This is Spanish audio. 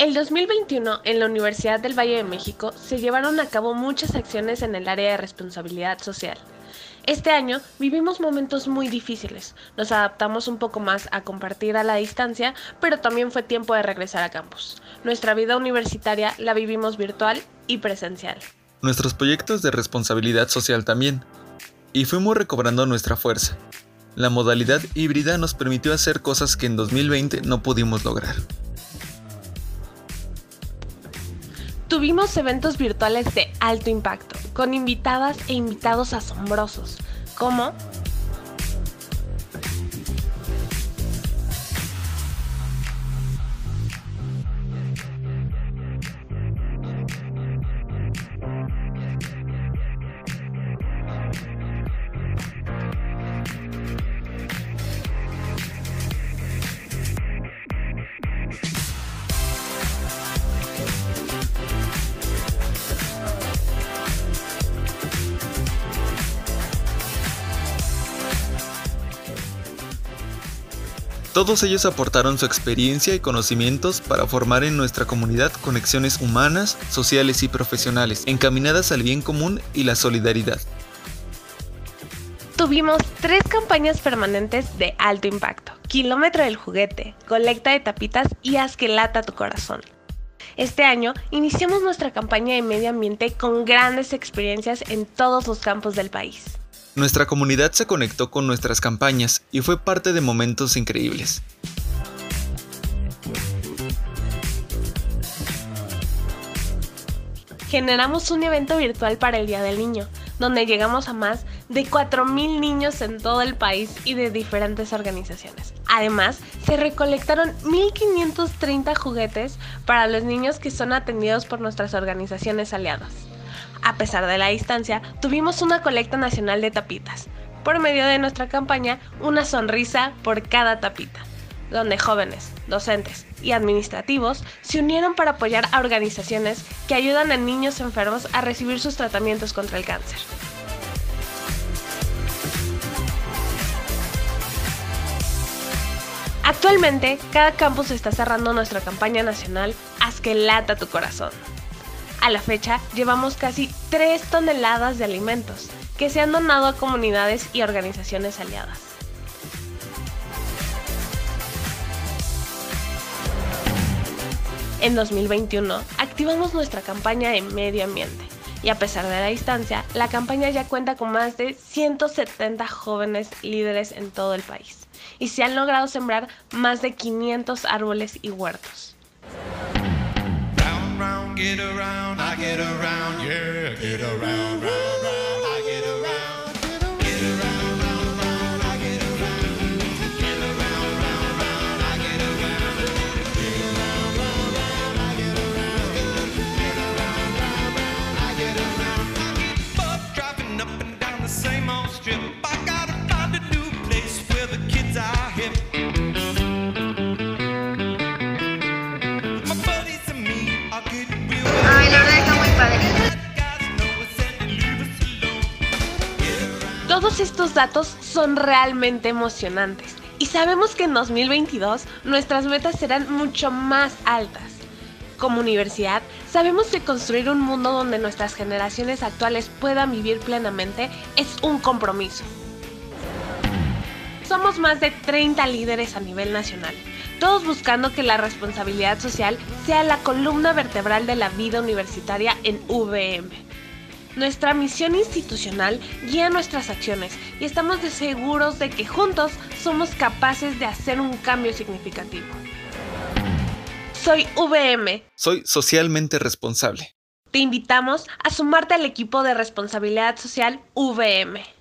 El 2021 en la Universidad del Valle de México se llevaron a cabo muchas acciones en el área de responsabilidad social. Este año vivimos momentos muy difíciles, nos adaptamos un poco más a compartir a la distancia, pero también fue tiempo de regresar a campus. Nuestra vida universitaria la vivimos virtual y presencial. Nuestros proyectos de responsabilidad social también. Y fuimos recobrando nuestra fuerza. La modalidad híbrida nos permitió hacer cosas que en 2020 no pudimos lograr. Tuvimos eventos virtuales de alto impacto, con invitadas e invitados asombrosos, como Todos ellos aportaron su experiencia y conocimientos para formar en nuestra comunidad conexiones humanas, sociales y profesionales, encaminadas al bien común y la solidaridad. Tuvimos tres campañas permanentes de alto impacto. Kilómetro del juguete, colecta de tapitas y haz que lata tu corazón. Este año iniciamos nuestra campaña de medio ambiente con grandes experiencias en todos los campos del país. Nuestra comunidad se conectó con nuestras campañas y fue parte de momentos increíbles. Generamos un evento virtual para el Día del Niño, donde llegamos a más de 4.000 niños en todo el país y de diferentes organizaciones. Además, se recolectaron 1.530 juguetes para los niños que son atendidos por nuestras organizaciones aliadas. A pesar de la distancia, tuvimos una colecta nacional de tapitas. Por medio de nuestra campaña, una sonrisa por cada tapita, donde jóvenes, docentes y administrativos se unieron para apoyar a organizaciones que ayudan a niños enfermos a recibir sus tratamientos contra el cáncer. Actualmente, cada campus está cerrando nuestra campaña nacional Haz que lata tu corazón. A la fecha, llevamos casi 3 toneladas de alimentos que se han donado a comunidades y organizaciones aliadas. En 2021, activamos nuestra campaña de medio ambiente y a pesar de la distancia, la campaña ya cuenta con más de 170 jóvenes líderes en todo el país y se han logrado sembrar más de 500 árboles y huertos. Get around, yeah, get around, round, Todos estos datos son realmente emocionantes y sabemos que en 2022 nuestras metas serán mucho más altas. Como universidad, sabemos que construir un mundo donde nuestras generaciones actuales puedan vivir plenamente es un compromiso. Somos más de 30 líderes a nivel nacional, todos buscando que la responsabilidad social sea la columna vertebral de la vida universitaria en VM. Nuestra misión institucional guía nuestras acciones y estamos seguros de que juntos somos capaces de hacer un cambio significativo. Soy VM. Soy socialmente responsable. Te invitamos a sumarte al equipo de responsabilidad social VM.